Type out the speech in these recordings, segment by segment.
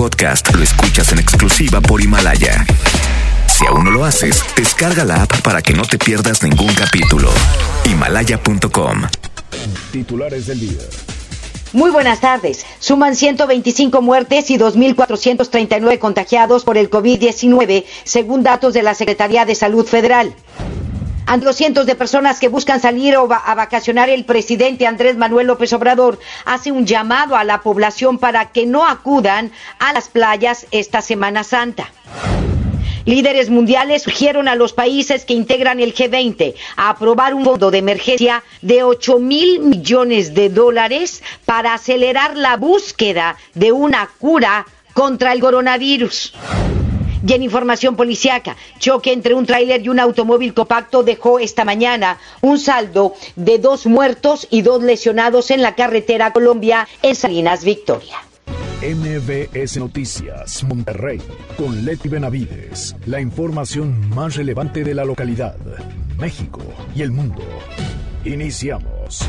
podcast lo escuchas en exclusiva por Himalaya. Si aún no lo haces, descarga la app para que no te pierdas ningún capítulo. Himalaya.com. Titulares del día. Muy buenas tardes. Suman 125 muertes y 2.439 contagiados por el COVID-19, según datos de la Secretaría de Salud Federal. Ante los cientos de personas que buscan salir a vacacionar, el presidente Andrés Manuel López Obrador hace un llamado a la población para que no acudan a las playas esta Semana Santa. Líderes mundiales sugieron a los países que integran el G20 a aprobar un fondo de emergencia de 8 mil millones de dólares para acelerar la búsqueda de una cura contra el coronavirus. Y en información policiaca, choque entre un tráiler y un automóvil compacto dejó esta mañana un saldo de dos muertos y dos lesionados en la carretera Colombia en Salinas, Victoria. MBS Noticias, Monterrey, con Leti Benavides. La información más relevante de la localidad, México y el mundo. Iniciamos.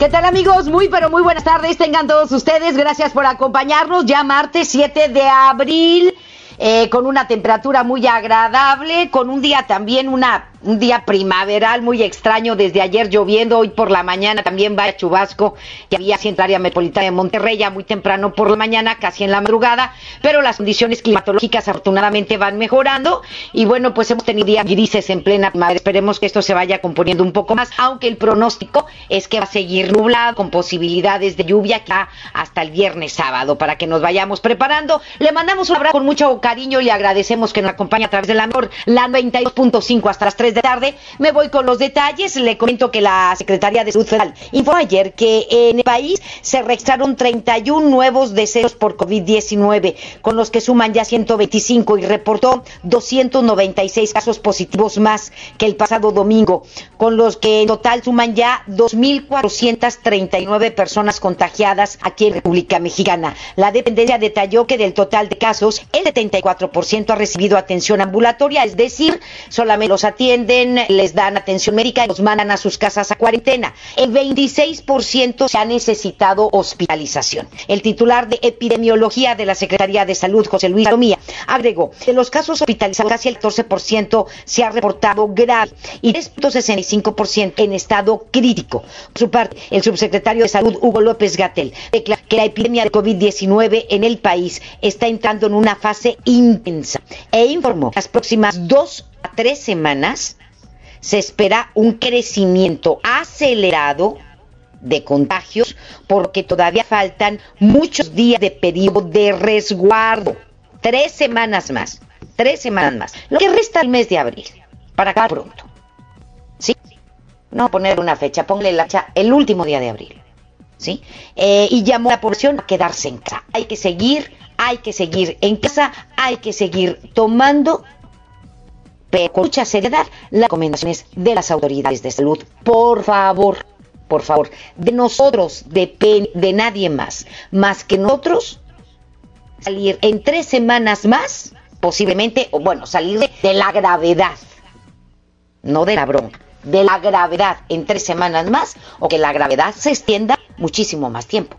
¿Qué tal amigos? Muy pero muy buenas tardes. Tengan todos ustedes. Gracias por acompañarnos. Ya martes 7 de abril. Eh, con una temperatura muy agradable, con un día también una un día primaveral muy extraño desde ayer lloviendo, hoy por la mañana también va a chubasco que había así en área metropolitana de Monterrey ya muy temprano por la mañana, casi en la madrugada, pero las condiciones climatológicas afortunadamente van mejorando y bueno, pues hemos tenido días grises en plena primavera, esperemos que esto se vaya componiendo un poco más, aunque el pronóstico es que va a seguir nublado con posibilidades de lluvia que hasta el viernes sábado para que nos vayamos preparando. Le mandamos un abrazo con mucho cariño y agradecemos que nos acompañe a través de la mejor, la 92.5 hasta las 3 de tarde. Me voy con los detalles. Le comento que la Secretaría de Salud Federal informó ayer que en el país se registraron 31 nuevos decesos por COVID-19, con los que suman ya 125 y reportó 296 casos positivos más que el pasado domingo, con los que en total suman ya 2.439 personas contagiadas aquí en República Mexicana. La dependencia detalló que del total de casos, el 74% ha recibido atención ambulatoria, es decir, solamente los atiende les dan atención médica y los mandan a sus casas a cuarentena. El 26% se ha necesitado hospitalización. El titular de epidemiología de la Secretaría de Salud, José Luis Romía, agregó que los casos hospitalizados casi el 14% se ha reportado grave y 3.65% en estado crítico. Por su parte, el subsecretario de Salud, Hugo López Gatel, declara que la epidemia de COVID-19 en el país está entrando en una fase intensa e informó que las próximas dos tres semanas se espera un crecimiento acelerado de contagios porque todavía faltan muchos días de periodo de resguardo. Tres semanas más. Tres semanas más. Lo que resta el mes de abril. Para acá pronto. ¿Sí? No poner una fecha, ponle la fecha el último día de abril. ¿Sí? Eh, y llamó a la población a quedarse en casa. Hay que seguir, hay que seguir en casa, hay que seguir tomando pero con mucha seriedad las recomendaciones de las autoridades de salud. Por favor, por favor, de nosotros depende de nadie más, más que nosotros salir en tres semanas más, posiblemente, o bueno, salir de, la gravedad, no de la broma, de la gravedad en tres semanas más, o que la gravedad se extienda muchísimo más tiempo.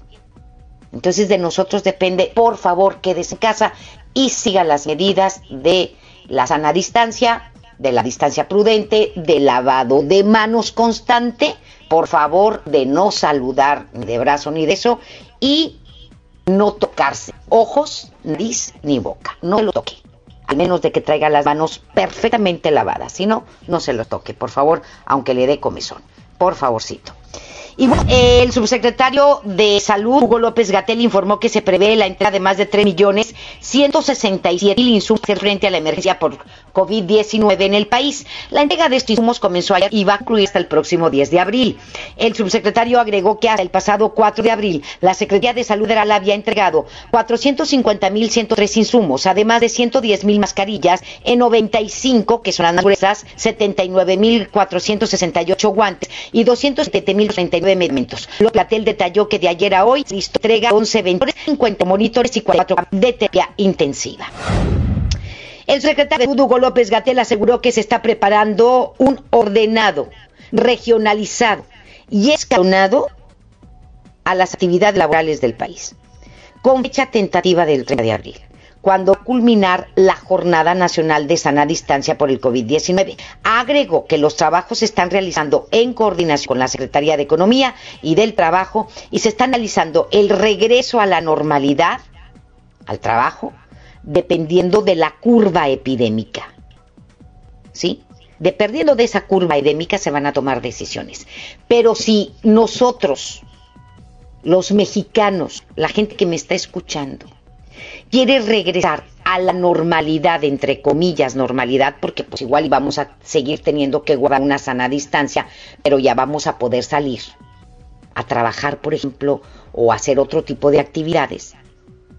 Entonces de nosotros depende, por favor, quédese en casa y siga las medidas de la sana distancia, de la distancia prudente, de lavado de manos constante, por favor, de no saludar ni de brazo ni de eso, y no tocarse ojos, nariz ni boca. No se lo toque. Al menos de que traiga las manos perfectamente lavadas. Si no, no se lo toque, por favor, aunque le dé comezón. Por favorcito. El subsecretario de Salud, Hugo López Gatel, informó que se prevé la entrada de más de 3 millones 167 mil insumos frente a la emergencia por COVID-19 en el país. La entrega de estos insumos comenzó ayer y va a concluir hasta el próximo 10 de abril. El subsecretario agregó que hasta el pasado 4 de abril la Secretaría de Salud Federal había entregado 450 mil 103 insumos, además de 110 mil mascarillas en 95, que son las gruesas, 79 mil 468 guantes y 207 39 medicamentos. Platel detalló que de ayer a hoy se entrega 11 ventores, 50 monitores y 4 de terapia intensiva. El secretario de Hugo López Gatel aseguró que se está preparando un ordenado, regionalizado y escalonado a las actividades laborales del país. con fecha tentativa del 30 de abril cuando culminar la Jornada Nacional de Sana Distancia por el COVID-19. Agregó que los trabajos se están realizando en coordinación con la Secretaría de Economía y del Trabajo y se está analizando el regreso a la normalidad, al trabajo, dependiendo de la curva epidémica. ¿Sí? Dependiendo de esa curva epidémica se van a tomar decisiones. Pero si nosotros, los mexicanos, la gente que me está escuchando, quiere regresar a la normalidad, entre comillas, normalidad, porque pues igual vamos a seguir teniendo que guardar una sana distancia, pero ya vamos a poder salir a trabajar, por ejemplo, o hacer otro tipo de actividades.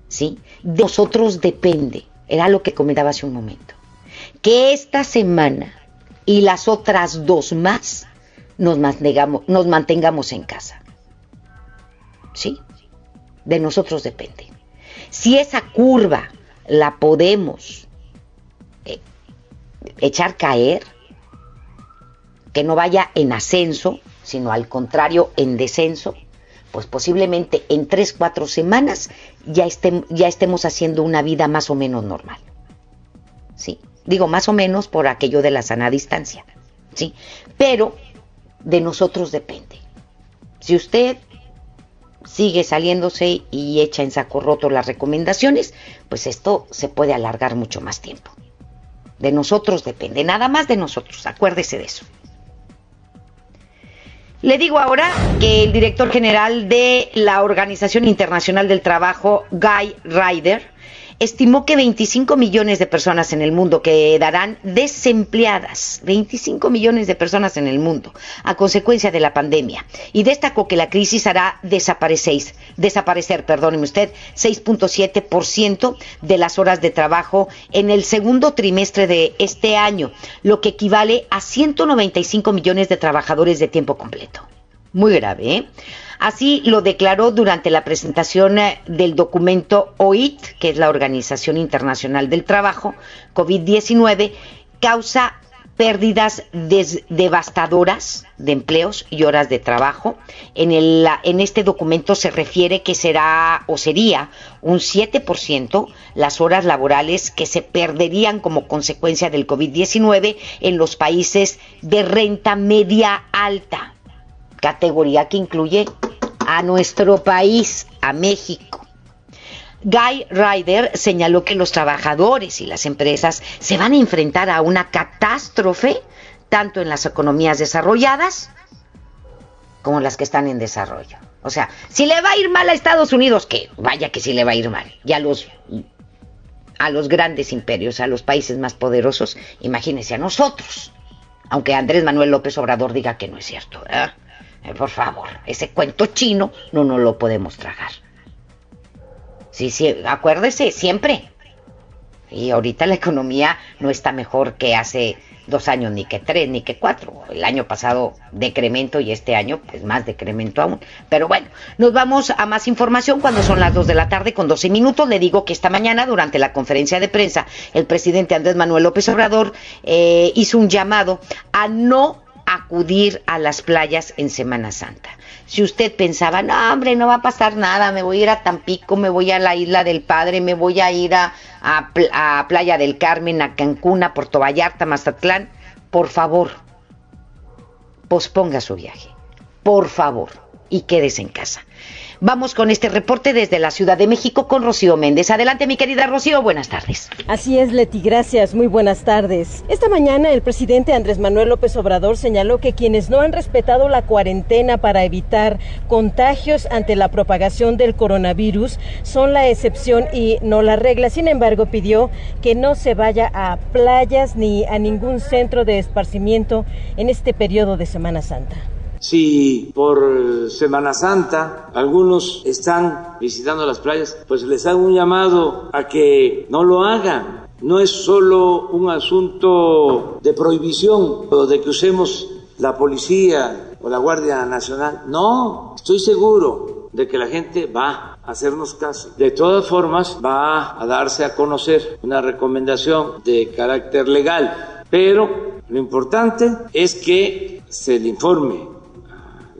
¿Sí? De nosotros depende, era lo que comentaba hace un momento, que esta semana y las otras dos más nos mantengamos, nos mantengamos en casa. ¿Sí? De nosotros depende. Si esa curva la podemos eh, echar caer, que no vaya en ascenso, sino al contrario en descenso, pues posiblemente en tres, cuatro semanas ya, ya estemos haciendo una vida más o menos normal. ¿Sí? Digo más o menos por aquello de la sana distancia. ¿Sí? Pero de nosotros depende. Si usted sigue saliéndose y echa en saco roto las recomendaciones, pues esto se puede alargar mucho más tiempo. De nosotros depende, nada más de nosotros, acuérdese de eso. Le digo ahora que el director general de la Organización Internacional del Trabajo, Guy Ryder, estimó que 25 millones de personas en el mundo quedarán desempleadas, 25 millones de personas en el mundo, a consecuencia de la pandemia. Y destacó que la crisis hará desaparecer, desaparecer, perdóneme usted, 6.7% de las horas de trabajo en el segundo trimestre de este año, lo que equivale a 195 millones de trabajadores de tiempo completo. Muy grave, ¿eh? Así lo declaró durante la presentación eh, del documento OIT, que es la Organización Internacional del Trabajo, COVID-19, causa pérdidas devastadoras de empleos y horas de trabajo. En, el, en este documento se refiere que será o sería un 7% las horas laborales que se perderían como consecuencia del COVID-19 en los países de renta media alta, categoría que incluye a nuestro país, a México. Guy Ryder señaló que los trabajadores y las empresas se van a enfrentar a una catástrofe tanto en las economías desarrolladas como en las que están en desarrollo. O sea, si le va a ir mal a Estados Unidos, que vaya que sí le va a ir mal. Y a los, grandes imperios, a los países más poderosos, imagínense a nosotros. Aunque Andrés Manuel López Obrador diga que no es cierto. Eh, por favor, ese cuento chino no nos lo podemos tragar. Sí, sí, acuérdese, siempre. Y ahorita la economía no está mejor que hace dos años, ni que tres, ni que cuatro. El año pasado decremento y este año pues más decremento aún. Pero bueno, nos vamos a más información cuando son las dos de la tarde con 12 minutos. Le digo que esta mañana durante la conferencia de prensa el presidente Andrés Manuel López Obrador eh, hizo un llamado a no acudir a las playas en Semana Santa. Si usted pensaba, no, hombre, no va a pasar nada, me voy a ir a Tampico, me voy a la Isla del Padre, me voy a ir a, a, Playa del Carmen, a Cancún, a Puerto Vallarta, Mazatlán, por favor, posponga su viaje. Por favor, y quédese en casa. Vamos con este reporte desde la Ciudad de México con Rocío Méndez. Adelante, mi querida Rocío, buenas tardes. Así es, Leti, gracias, muy buenas tardes. Esta mañana el presidente Andrés Manuel López Obrador señaló que quienes no han respetado la cuarentena para evitar contagios ante la propagación del coronavirus son la excepción y no la regla. Sin embargo, pidió que no se vaya a playas ni a ningún centro de esparcimiento en este periodo de Semana Santa. Si por Semana Santa algunos están visitando las playas, pues les hago un llamado a que no lo hagan. No es solo un asunto de prohibición o de que usemos la policía o la Guardia Nacional. No, estoy seguro de que la gente va a hacernos caso. De todas formas, va a darse a conocer una recomendación de carácter legal, pero lo importante es que se le informe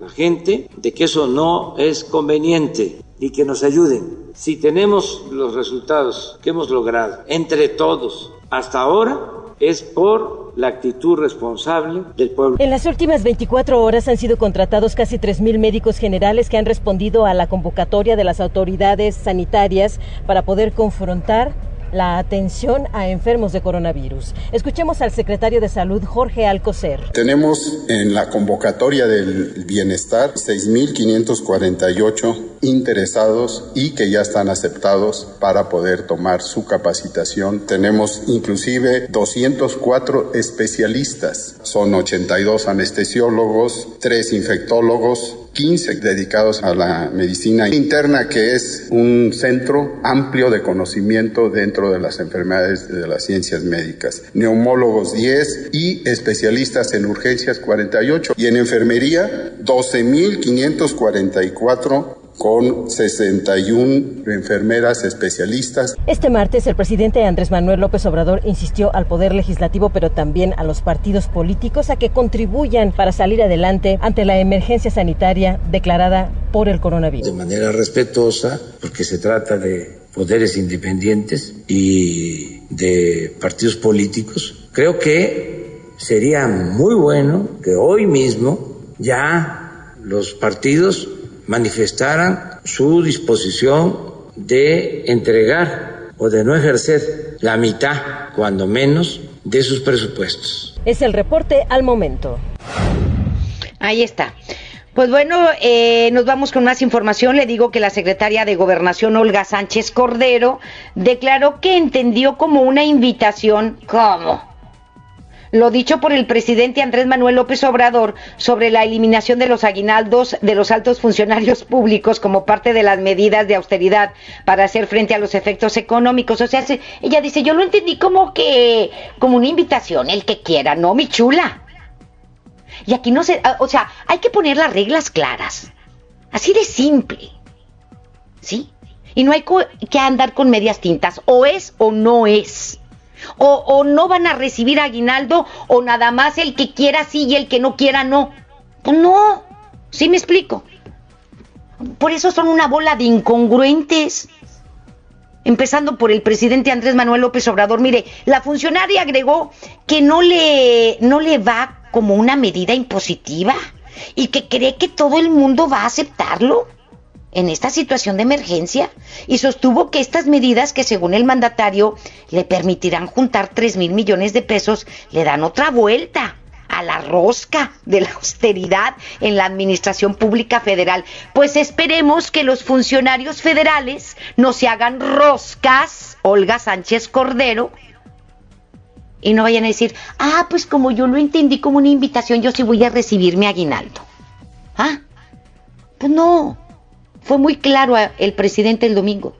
la gente de que eso no es conveniente y que nos ayuden Si tenemos los resultados que hemos logrado entre todos hasta ahora, es por la actitud responsable del pueblo. En las últimas 24 horas han sido contratados casi 3.000 médicos generales que han respondido a la convocatoria de las autoridades sanitarias para poder confrontar la atención a enfermos de coronavirus. Escuchemos al secretario de Salud, Jorge Alcocer. Tenemos en la convocatoria del bienestar 6.548 interesados y que ya están aceptados para poder tomar su capacitación. Tenemos inclusive 204 especialistas. Son 82 anestesiólogos, 3 infectólogos, 15 dedicados a la medicina interna, que es un centro amplio de conocimiento dentro de las enfermedades de las ciencias médicas. Neumólogos 10 y especialistas en urgencias 48 y en enfermería 12.544 con 61 enfermeras especialistas. Este martes el presidente Andrés Manuel López Obrador insistió al Poder Legislativo, pero también a los partidos políticos a que contribuyan para salir adelante ante la emergencia sanitaria declarada por el coronavirus. De manera respetuosa, porque se trata de poderes independientes y de partidos políticos, creo que sería muy bueno que hoy mismo ya los partidos manifestaran su disposición de entregar o de no ejercer la mitad, cuando menos, de sus presupuestos. Es el reporte al momento. Ahí está. Pues bueno, eh, nos vamos con más información. Le digo que la secretaria de Gobernación, Olga Sánchez Cordero, declaró que entendió como una invitación, ¿cómo? Lo dicho por el presidente Andrés Manuel López Obrador sobre la eliminación de los aguinaldos de los altos funcionarios públicos como parte de las medidas de austeridad para hacer frente a los efectos económicos. O sea, ella dice, yo lo entendí como que, como una invitación, el que quiera, no, mi chula. Y aquí no se, o sea, hay que poner las reglas claras. Así de simple. ¿Sí? Y no hay que andar con medias tintas. O es o no es. O, no van a recibir aguinaldo o nada más el que quiera sí y el que no quiera no. Pues no, ¿sí me explico? Por eso son una bola de incongruentes. Empezando por el presidente Andrés Manuel López Obrador. Mire, la funcionaria agregó que no le, no le va como una medida impositiva y que cree que todo el mundo va a aceptarlo en esta situación de emergencia y sostuvo que estas medidas que según el mandatario le permitirán juntar 3 mil millones de pesos le dan otra vuelta a la rosca de la austeridad en la administración pública federal. Pues esperemos que los funcionarios federales no se hagan roscas, Olga Sánchez Cordero, y no vayan a decir, ah, pues como yo lo entendí como una invitación, yo sí voy a recibir mi aguinaldo. Ah, pues no, fue muy claro el presidente el domingo.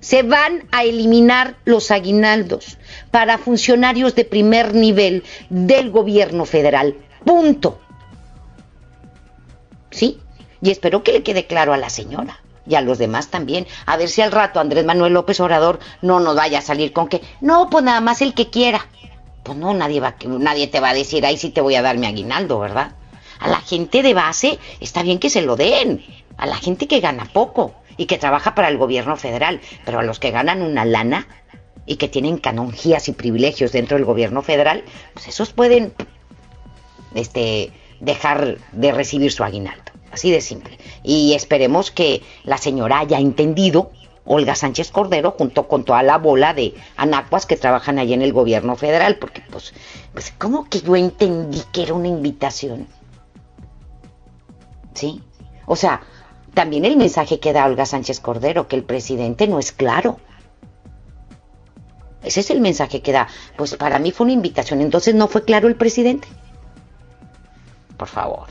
Se van a eliminar los aguinaldos para funcionarios de primer nivel del gobierno federal. Punto. ¿Sí? Y espero que le quede claro a la señora y a los demás también. A ver si al rato Andrés Manuel López Obrador no nos vaya a salir con que, no, pues nada más el que quiera. Pues no, nadie, va, nadie te va a decir, ahí sí te voy a dar mi aguinaldo, ¿verdad? A la gente de base está bien que se lo den a la gente que gana poco y que trabaja para el gobierno federal, pero a los que ganan una lana y que tienen canonjías y privilegios dentro del gobierno federal, pues esos pueden este, dejar de recibir su aguinaldo. Así de simple. Y esperemos que la señora haya entendido, Olga Sánchez Cordero, junto con toda la bola de anacuas que trabajan allí en el gobierno federal, porque pues, pues ¿cómo que yo entendí que era una invitación? ¿Sí? O sea, también el mensaje que da Olga Sánchez Cordero, que el presidente no es claro. Ese es el mensaje que da. Pues para mí fue una invitación, entonces no fue claro el presidente. Por favor.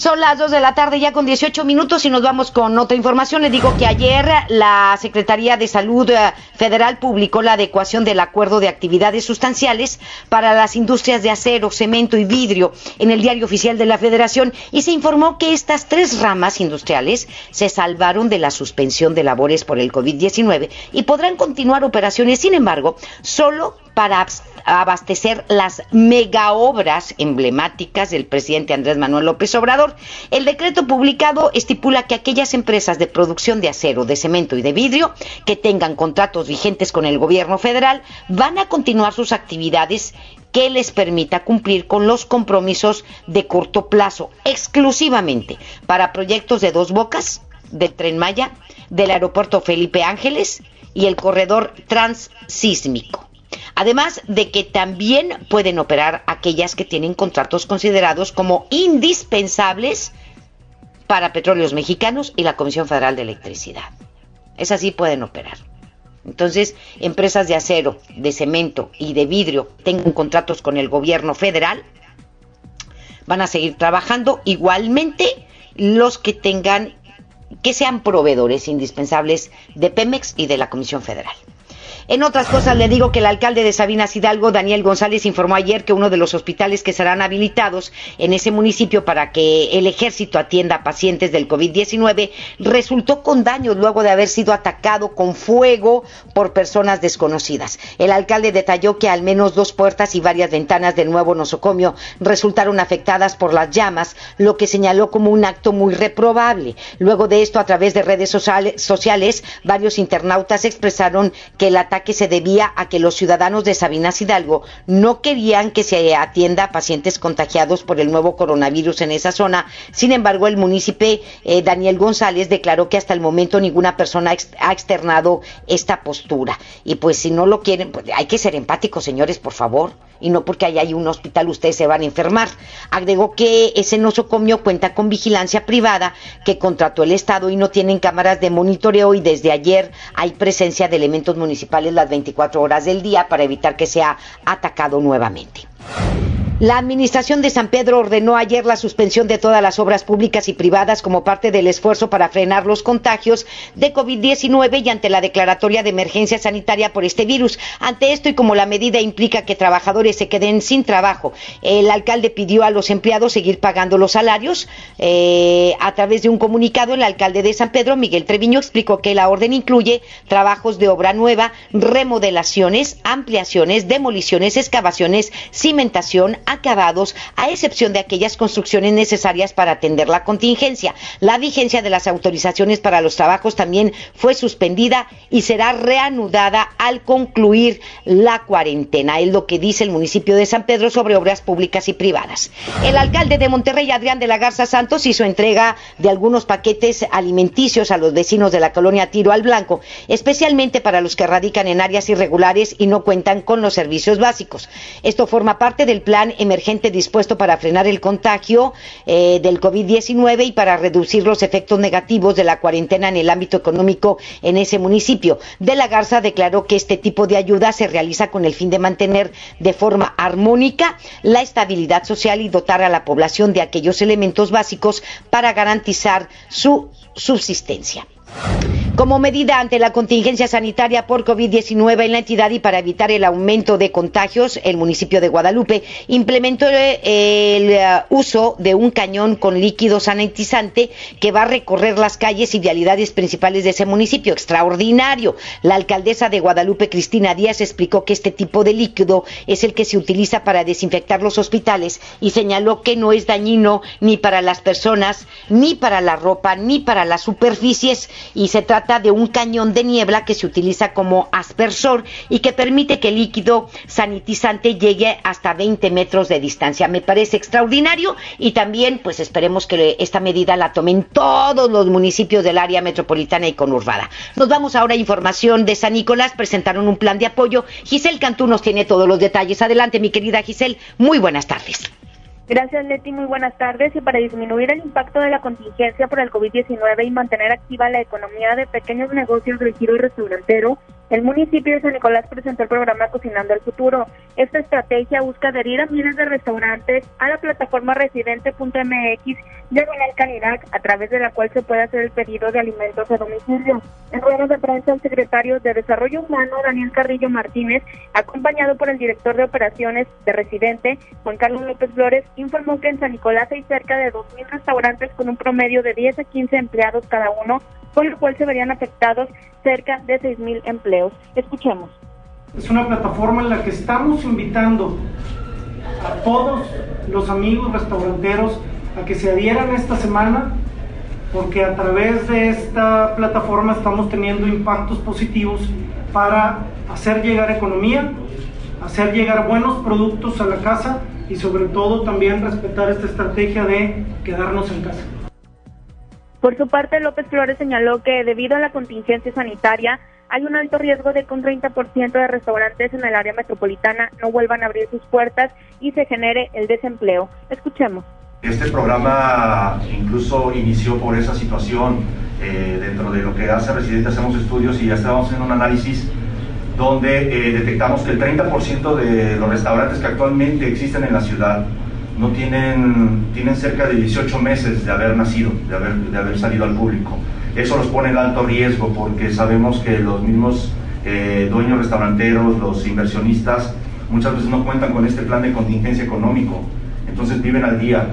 Son las 2 de la tarde ya con 18 minutos y nos vamos con otra información. Le digo que ayer la Secretaría de Salud eh, Federal publicó la adecuación del acuerdo de actividades sustanciales para las industrias de acero, cemento y vidrio en el diario oficial de la Federación y se informó que estas tres ramas industriales se salvaron de la suspensión de labores por el COVID-19 y podrán continuar operaciones, sin embargo, solo para abastecer las mega obras emblemáticas del presidente Andrés Manuel López Obrador. El decreto publicado estipula que aquellas empresas de producción de acero, de cemento y de vidrio que tengan contratos vigentes con el gobierno federal van a continuar sus actividades que les permita cumplir con los compromisos de corto plazo, exclusivamente para proyectos de dos bocas, del tren Maya, del aeropuerto Felipe Ángeles y el corredor transísmico. Además de que también pueden operar aquellas que tienen contratos considerados como indispensables para petróleos mexicanos y la Comisión Federal de Electricidad. Es así pueden operar. Entonces, empresas de acero, de cemento y de vidrio tengan contratos con el gobierno federal, van a seguir trabajando igualmente los que tengan que sean proveedores indispensables de Pemex y de la Comisión Federal. En otras cosas, le digo que el alcalde de Sabinas Hidalgo, Daniel González, informó ayer que uno de los hospitales que serán habilitados en ese municipio para que el ejército atienda a pacientes del COVID-19 resultó con daños luego de haber sido atacado con fuego por personas desconocidas. El alcalde detalló que al menos dos puertas y varias ventanas del nuevo nosocomio resultaron afectadas por las llamas, lo que señaló como un acto muy reprobable. Luego de esto, a través de redes sociales, varios internautas expresaron que el ataque que se debía a que los ciudadanos de Sabinas Hidalgo no querían que se atienda a pacientes contagiados por el nuevo coronavirus en esa zona. Sin embargo, el municipio eh, Daniel González declaró que hasta el momento ninguna persona ha externado esta postura. Y pues si no lo quieren, pues hay que ser empáticos, señores, por favor. Y no porque allá hay un hospital ustedes se van a enfermar. Agregó que ese nosocomio cuenta con vigilancia privada que contrató el Estado y no tienen cámaras de monitoreo y desde ayer hay presencia de elementos municipales las 24 horas del día para evitar que sea atacado nuevamente. La Administración de San Pedro ordenó ayer la suspensión de todas las obras públicas y privadas como parte del esfuerzo para frenar los contagios de COVID-19 y ante la declaratoria de emergencia sanitaria por este virus. Ante esto y como la medida implica que trabajadores se queden sin trabajo, el alcalde pidió a los empleados seguir pagando los salarios. Eh, a través de un comunicado, el alcalde de San Pedro, Miguel Treviño, explicó que la orden incluye trabajos de obra nueva, remodelaciones, ampliaciones, demoliciones, excavaciones, cimentación, acabados, a excepción de aquellas construcciones necesarias para atender la contingencia. La vigencia de las autorizaciones para los trabajos también fue suspendida y será reanudada al concluir la cuarentena. Es lo que dice el municipio de San Pedro sobre obras públicas y privadas. El alcalde de Monterrey, Adrián de la Garza Santos, hizo entrega de algunos paquetes alimenticios a los vecinos de la colonia Tiro al Blanco, especialmente para los que radican en áreas irregulares y no cuentan con los servicios básicos. Esto forma parte del plan emergente dispuesto para frenar el contagio eh, del COVID-19 y para reducir los efectos negativos de la cuarentena en el ámbito económico en ese municipio. De la Garza declaró que este tipo de ayuda se realiza con el fin de mantener de forma armónica la estabilidad social y dotar a la población de aquellos elementos básicos para garantizar su subsistencia. Como medida ante la contingencia sanitaria por COVID-19 en la entidad y para evitar el aumento de contagios, el municipio de Guadalupe implementó eh, el eh, uso de un cañón con líquido sanitizante que va a recorrer las calles y vialidades principales de ese municipio. Extraordinario. La alcaldesa de Guadalupe, Cristina Díaz, explicó que este tipo de líquido es el que se utiliza para desinfectar los hospitales y señaló que no es dañino ni para las personas, ni para la ropa, ni para las superficies y se trata de un cañón de niebla que se utiliza como aspersor y que permite que el líquido sanitizante llegue hasta 20 metros de distancia. Me parece extraordinario y también pues esperemos que esta medida la tomen todos los municipios del área metropolitana y conurbada. Nos vamos ahora a información de San Nicolás. Presentaron un plan de apoyo. Giselle Cantú nos tiene todos los detalles. Adelante, mi querida Giselle. Muy buenas tardes. Gracias, Leti. Muy buenas tardes. Y para disminuir el impacto de la contingencia por el COVID-19 y mantener activa la economía de pequeños negocios del giro restaurantero, el municipio de San Nicolás presentó el programa Cocinando el Futuro. Esta estrategia busca adherir a miles de restaurantes a la plataforma residente.mx diagonal calidad, a través de la cual se puede hacer el pedido de alimentos a domicilio. En ruedas de prensa, el secretario de Desarrollo Humano, Daniel Carrillo Martínez, acompañado por el director de operaciones de Residente, Juan Carlos López Flores, informó que en San Nicolás hay cerca de 2.000 restaurantes con un promedio de 10 a 15 empleados cada uno, con lo cual se verían afectados cerca de 6.000 empleos. Escuchemos. Es una plataforma en la que estamos invitando a todos los amigos restauranteros a que se adhieran esta semana porque a través de esta plataforma estamos teniendo impactos positivos para hacer llegar economía, hacer llegar buenos productos a la casa y sobre todo también respetar esta estrategia de quedarnos en casa. Por su parte, López Flores señaló que debido a la contingencia sanitaria hay un alto riesgo de que un 30% de restaurantes en el área metropolitana no vuelvan a abrir sus puertas y se genere el desempleo. Escuchemos. Este programa incluso inició por esa situación. Eh, dentro de lo que hace Residente hacemos estudios y ya estábamos haciendo un análisis donde eh, detectamos que el 30% de los restaurantes que actualmente existen en la ciudad no tienen, tienen cerca de 18 meses de haber nacido, de haber, de haber salido al público. Eso los pone en alto riesgo porque sabemos que los mismos eh, dueños restauranteros, los inversionistas, muchas veces no cuentan con este plan de contingencia económico. Entonces viven al día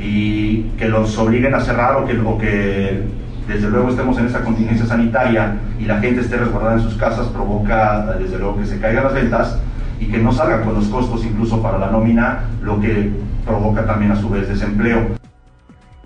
y que los obliguen a cerrar o que, o que desde luego estemos en esa contingencia sanitaria y la gente esté resguardada en sus casas provoca desde luego que se caigan las ventas y que no salga con los costos incluso para la nómina, lo que provoca también a su vez desempleo.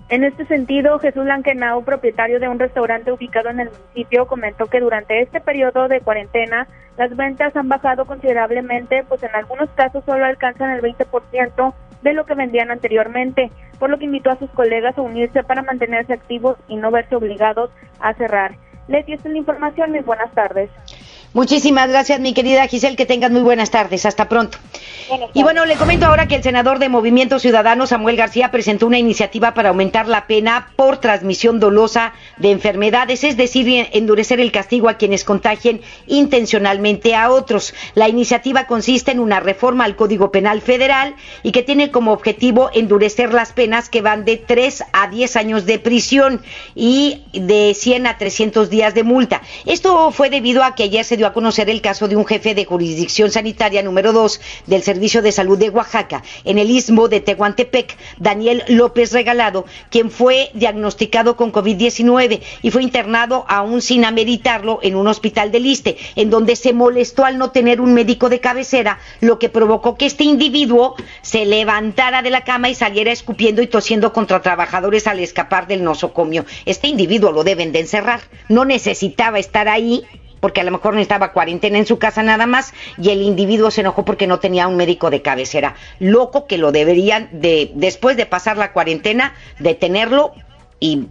En este sentido, Jesús Lankenau, propietario de un restaurante ubicado en el municipio, comentó que durante este periodo de cuarentena las ventas han bajado considerablemente, pues en algunos casos solo alcanzan el 20% de lo que vendían anteriormente, por lo que invitó a sus colegas a unirse para mantenerse activos y no verse obligados a cerrar. Leti, esta es la información. Muy buenas tardes. Muchísimas gracias, mi querida Giselle. Que tengas muy buenas tardes. Hasta pronto. Y bueno, le comento ahora que el senador de Movimiento Ciudadano, Samuel García, presentó una iniciativa para aumentar la pena por transmisión dolosa de enfermedades, es decir, endurecer el castigo a quienes contagien intencionalmente a otros. La iniciativa consiste en una reforma al Código Penal Federal y que tiene como objetivo endurecer las penas que van de 3 a 10 años de prisión y de 100 a 300 días de multa. Esto fue debido a que ayer se dio a conocer el caso de un jefe de jurisdicción sanitaria número 2 del Servicio de Salud de Oaxaca, en el istmo de Tehuantepec, Daniel López Regalado, quien fue diagnosticado con COVID-19 y fue internado aún sin ameritarlo en un hospital de Liste, en donde se molestó al no tener un médico de cabecera, lo que provocó que este individuo se levantara de la cama y saliera escupiendo y tosiendo contra trabajadores al escapar del nosocomio. Este individuo lo deben de encerrar. No necesitaba estar ahí porque a lo mejor necesitaba cuarentena en su casa nada más y el individuo se enojó porque no tenía un médico de cabecera. Loco que lo deberían de, después de pasar la cuarentena, detenerlo y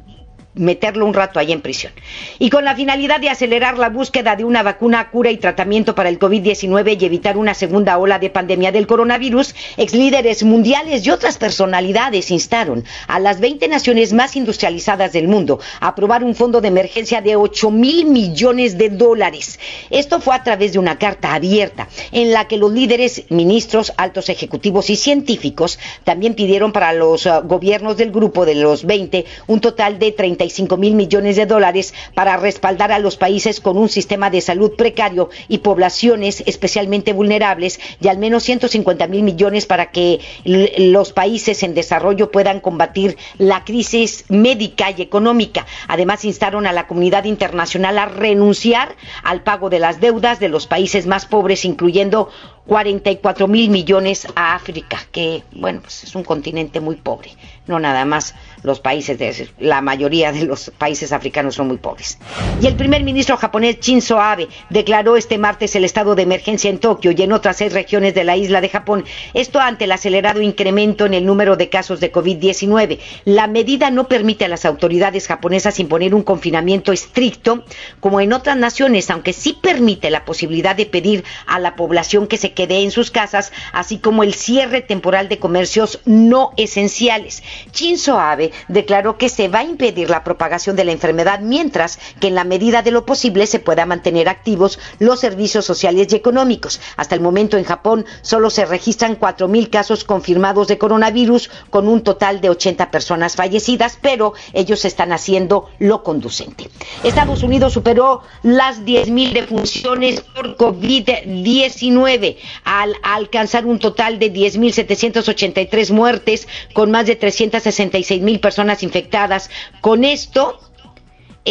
meterlo un rato ahí en prisión. Y con la finalidad de acelerar la búsqueda de una vacuna, cura y tratamiento para el COVID-19 y evitar una segunda ola de pandemia del coronavirus, ex líderes mundiales y otras personalidades instaron a las 20 naciones más industrializadas del mundo a aprobar un fondo de emergencia de 8 mil millones de dólares. Esto fue a través de una carta abierta en la que los líderes, ministros, altos ejecutivos y científicos también pidieron para los uh, gobiernos del grupo de los 20 un total de 30 mil millones de dólares para respaldar a los países con un sistema de salud precario y poblaciones especialmente vulnerables y al menos 150 mil millones para que los países en desarrollo puedan combatir la crisis médica y económica. Además, instaron a la comunidad internacional a renunciar al pago de las deudas de los países más pobres, incluyendo 44 mil millones a África, que, bueno, pues es un continente muy pobre, no nada más los países de la mayoría de los países africanos son muy pobres. Y el primer ministro japonés Shinzo Abe declaró este martes el estado de emergencia en Tokio y en otras seis regiones de la isla de Japón. Esto ante el acelerado incremento en el número de casos de COVID-19. La medida no permite a las autoridades japonesas imponer un confinamiento estricto como en otras naciones, aunque sí permite la posibilidad de pedir a la población que se quede en sus casas, así como el cierre temporal de comercios no esenciales. Shinzo Abe declaró que se va a impedir la propagación de la enfermedad mientras que en la medida de lo posible se pueda mantener activos los servicios sociales y económicos. Hasta el momento en Japón solo se registran 4.000 casos confirmados de coronavirus con un total de 80 personas fallecidas, pero ellos están haciendo lo conducente. Estados Unidos superó las 10.000 defunciones por COVID-19 al alcanzar un total de 10.783 muertes con más de 366.000 personas infectadas. Con esto,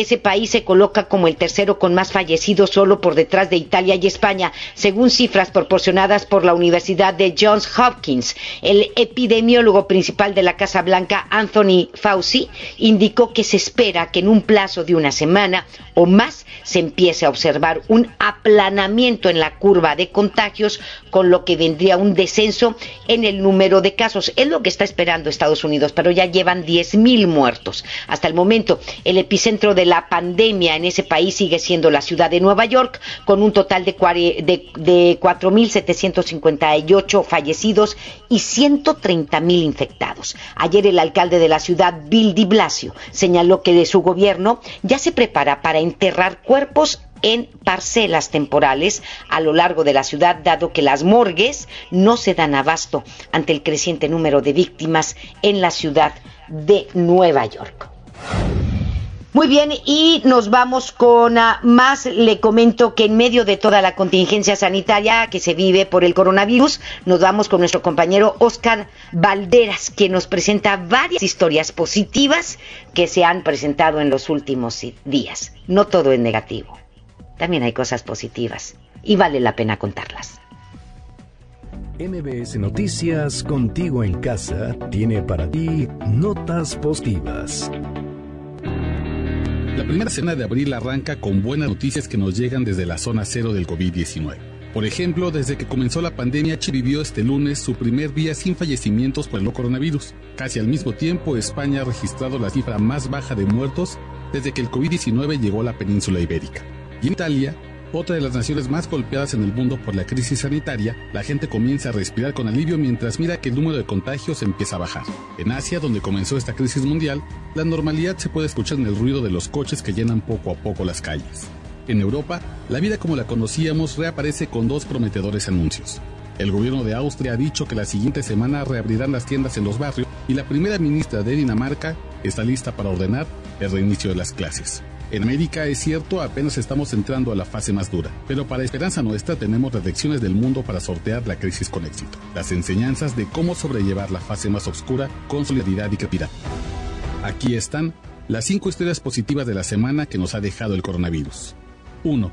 ese país se coloca como el tercero con más fallecidos solo por detrás de Italia y España, según cifras proporcionadas por la Universidad de Johns Hopkins. El epidemiólogo principal de la Casa Blanca, Anthony Fauci, indicó que se espera que en un plazo de una semana o más se empiece a observar un aplanamiento en la curva de contagios, con lo que vendría un descenso en el número de casos. Es lo que está esperando Estados Unidos, pero ya llevan 10.000 muertos. Hasta el momento, el epicentro de la pandemia en ese país sigue siendo la ciudad de Nueva York, con un total de, de, de 4.758 fallecidos y 130.000 infectados. Ayer el alcalde de la ciudad, Bill de Blasio, señaló que de su gobierno ya se prepara para enterrar cuerpos en parcelas temporales a lo largo de la ciudad, dado que las morgues no se dan abasto ante el creciente número de víctimas en la ciudad de Nueva York. Muy bien, y nos vamos con uh, más. Le comento que en medio de toda la contingencia sanitaria que se vive por el coronavirus, nos vamos con nuestro compañero Oscar Valderas, que nos presenta varias historias positivas que se han presentado en los últimos días. No todo es negativo, también hay cosas positivas y vale la pena contarlas. MBS Noticias, contigo en casa, tiene para ti notas positivas. La primera semana de abril arranca con buenas noticias que nos llegan desde la zona cero del COVID-19. Por ejemplo, desde que comenzó la pandemia, Chile vivió este lunes su primer día sin fallecimientos por el coronavirus. Casi al mismo tiempo, España ha registrado la cifra más baja de muertos desde que el COVID-19 llegó a la península ibérica. Y en Italia, otra de las naciones más golpeadas en el mundo por la crisis sanitaria, la gente comienza a respirar con alivio mientras mira que el número de contagios empieza a bajar. En Asia, donde comenzó esta crisis mundial, la normalidad se puede escuchar en el ruido de los coches que llenan poco a poco las calles. En Europa, la vida como la conocíamos reaparece con dos prometedores anuncios. El gobierno de Austria ha dicho que la siguiente semana reabrirán las tiendas en los barrios y la primera ministra de Dinamarca está lista para ordenar el reinicio de las clases. En América es cierto, apenas estamos entrando a la fase más dura, pero para esperanza nuestra tenemos las lecciones del mundo para sortear la crisis con éxito, las enseñanzas de cómo sobrellevar la fase más oscura con solidaridad y creatividad. Aquí están las cinco historias positivas de la semana que nos ha dejado el coronavirus. 1.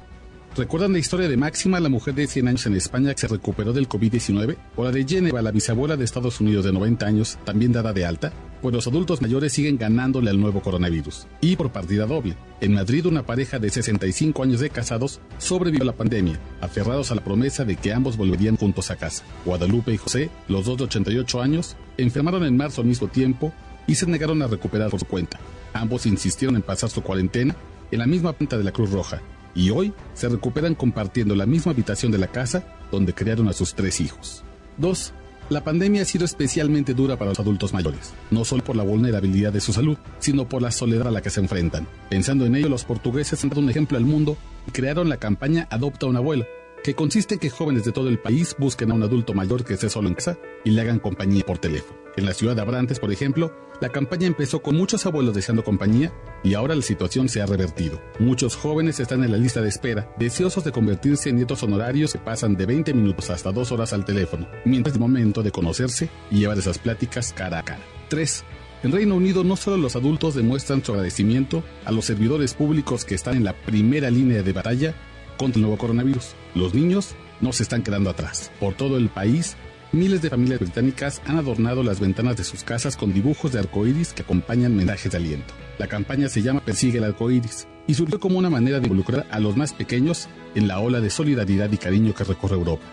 ¿Recuerdan la historia de Máxima, la mujer de 100 años en España que se recuperó del COVID-19? ¿O la de Geneva, la bisabuela de Estados Unidos de 90 años, también dada de alta? Los adultos mayores siguen ganándole al nuevo coronavirus. Y por partida doble. En Madrid, una pareja de 65 años de casados sobrevivió a la pandemia, aferrados a la promesa de que ambos volverían juntos a casa. Guadalupe y José, los dos de 88 años, enfermaron en marzo al mismo tiempo y se negaron a recuperar por su cuenta. Ambos insistieron en pasar su cuarentena en la misma planta de la Cruz Roja y hoy se recuperan compartiendo la misma habitación de la casa donde criaron a sus tres hijos. 2. La pandemia ha sido especialmente dura para los adultos mayores, no solo por la vulnerabilidad de su salud, sino por la soledad a la que se enfrentan. Pensando en ello, los portugueses han dado un ejemplo al mundo y crearon la campaña Adopta a un abuelo, que consiste en que jóvenes de todo el país busquen a un adulto mayor que esté solo en casa y le hagan compañía por teléfono. En la ciudad de Abrantes, por ejemplo, la campaña empezó con muchos abuelos deseando compañía y ahora la situación se ha revertido. Muchos jóvenes están en la lista de espera, deseosos de convertirse en nietos honorarios que pasan de 20 minutos hasta 2 horas al teléfono, mientras es momento de conocerse y llevar esas pláticas cara a cara. 3. En Reino Unido no solo los adultos demuestran su agradecimiento a los servidores públicos que están en la primera línea de batalla contra el nuevo coronavirus. Los niños no se están quedando atrás. Por todo el país, miles de familias británicas han adornado las ventanas de sus casas con dibujos de arcoíris que acompañan mensajes de aliento. La campaña se llama Persigue el arcoíris y surgió como una manera de involucrar a los más pequeños en la ola de solidaridad y cariño que recorre Europa.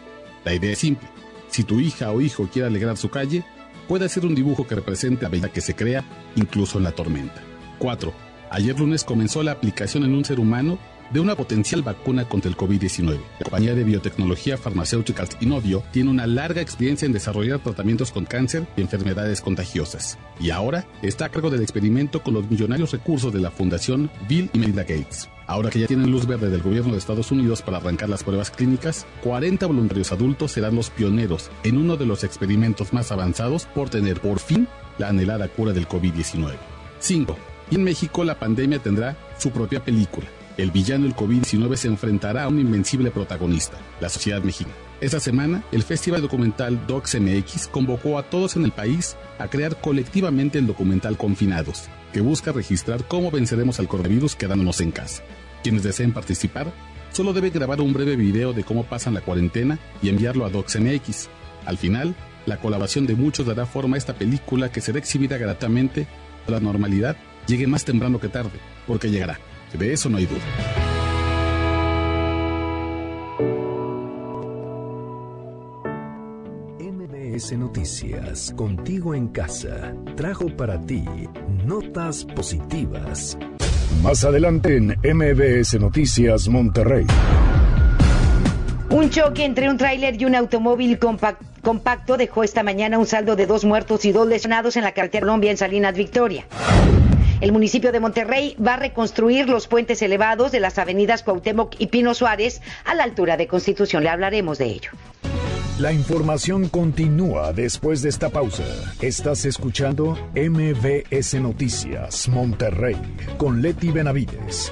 La idea es simple. Si tu hija o hijo quiere alegrar su calle, puede hacer un dibujo que represente la vida que se crea incluso en la tormenta. 4. Ayer lunes comenzó la aplicación en un ser humano de una potencial vacuna contra el COVID-19. La compañía de biotecnología farmacéutica Inovio tiene una larga experiencia en desarrollar tratamientos con cáncer y enfermedades contagiosas. Y ahora está a cargo del experimento con los millonarios recursos de la Fundación Bill y Melinda Gates. Ahora que ya tienen luz verde del gobierno de Estados Unidos para arrancar las pruebas clínicas, 40 voluntarios adultos serán los pioneros en uno de los experimentos más avanzados por tener por fin la anhelada cura del COVID-19. 5. Y en México la pandemia tendrá su propia película el villano del COVID-19 se enfrentará a un invencible protagonista, la sociedad mexicana. Esta semana, el Festival Documental DocsMX convocó a todos en el país a crear colectivamente el documental Confinados, que busca registrar cómo venceremos al coronavirus quedándonos en casa. Quienes deseen participar solo deben grabar un breve video de cómo pasan la cuarentena y enviarlo a DocsMX. Al final, la colaboración de muchos dará forma a esta película que será exhibida gratamente. La normalidad llegue más temprano que tarde, porque llegará. De eso no hay duda. MBS Noticias, contigo en casa, trajo para ti notas positivas. Más adelante en MBS Noticias Monterrey. Un choque entre un tráiler y un automóvil compacto dejó esta mañana un saldo de dos muertos y dos lesionados en la carretera Colombia en Salinas Victoria. El municipio de Monterrey va a reconstruir los puentes elevados de las avenidas Cuauhtémoc y Pino Suárez a la altura de Constitución. Le hablaremos de ello. La información continúa después de esta pausa. Estás escuchando MBS Noticias Monterrey con Leti Benavides.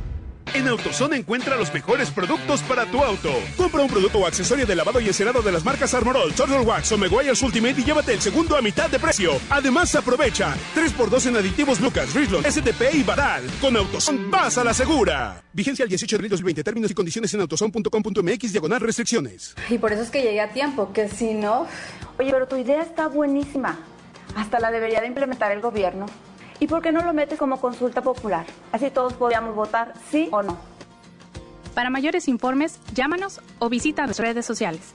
En AutoZone encuentra los mejores productos para tu auto. Compra un producto o accesorio de lavado y encerado de las marcas Armorol, Turtle Wax o Meguiar's Ultimate y llévate el segundo a mitad de precio. Además, aprovecha 3x2 en aditivos Lucas, Richland, STP y Badal. Con AutoZone vas a la segura. Vigencia el 18 de abril 2020. Términos y condiciones en autozone.com.mx diagonal restricciones. Y por eso es que llegué a tiempo, que si no... Oye, pero tu idea está buenísima. Hasta la debería de implementar el gobierno. ¿Y por qué no lo metes como consulta popular? Así todos podríamos votar sí o no. Para mayores informes, llámanos o visita nuestras redes sociales.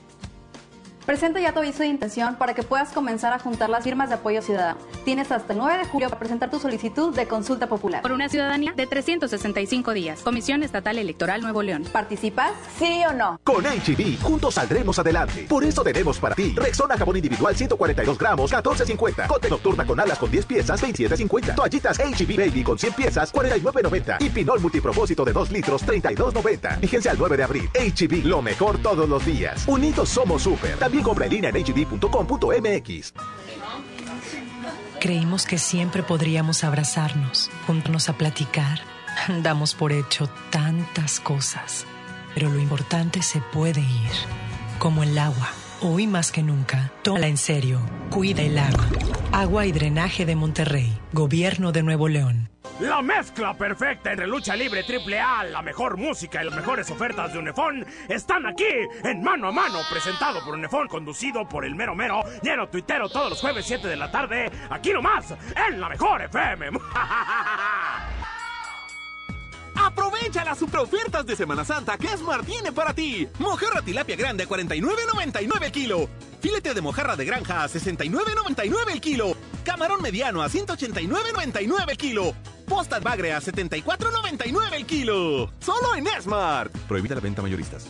Presenta ya tu aviso de intención para que puedas comenzar a juntar las firmas de apoyo ciudadano. Tienes hasta el 9 de julio para presentar tu solicitud de consulta popular. Por una ciudadanía de 365 días. Comisión Estatal Electoral Nuevo León. ¿Participas? ¿Sí o no? Con HB, juntos saldremos adelante. Por eso tenemos para ti Rexona jabón individual 142 gramos, 14.50. Cote nocturna con alas con 10 piezas, 27.50. Toallitas HB Baby con 100 piezas, 49.90. Y pinol multipropósito de 2 litros, 32.90. Vigencia al 9 de abril. HB, lo mejor todos los días. Unidos somos super. También compra en línea en hb.com.mx. Creímos que siempre podríamos abrazarnos, juntarnos a platicar. Damos por hecho tantas cosas, pero lo importante se puede ir, como el agua. Hoy más que nunca, tómala en serio. Cuida el agua. Agua y drenaje de Monterrey, Gobierno de Nuevo León. La mezcla perfecta entre lucha libre triple A, la mejor música y las mejores ofertas de Unefón están aquí en Mano a Mano, presentado por Unefón, conducido por el mero mero, lleno tuitero todos los jueves 7 de la tarde, aquí nomás, en la mejor FM. Aprovecha las super ofertas de Semana Santa que Smart tiene para ti. Mojarra tilapia grande a 49.99 el kilo. Filete de mojarra de granja a 69.99 el kilo. Camarón mediano a 189.99 el kilo. Postal bagre a 74.99 el kilo. Solo en Smart. Prohibida la venta mayoristas.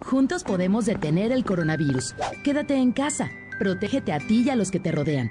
Juntos podemos detener el coronavirus. Quédate en casa. Protégete a ti y a los que te rodean.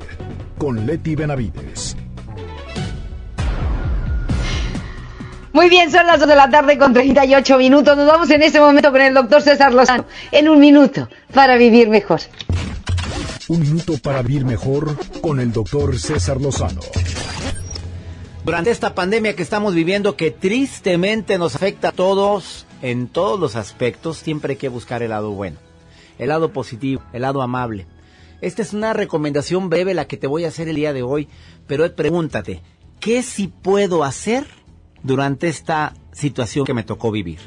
con Leti Benavides. Muy bien, son las 2 de la tarde con 38 minutos. Nos vamos en este momento con el doctor César Lozano. En un minuto, para vivir mejor. Un minuto para vivir mejor con el doctor César Lozano. Durante esta pandemia que estamos viviendo, que tristemente nos afecta a todos, en todos los aspectos, siempre hay que buscar el lado bueno el lado positivo, el lado amable. Esta es una recomendación breve la que te voy a hacer el día de hoy, pero pregúntate, ¿qué sí puedo hacer durante esta situación que me tocó vivir?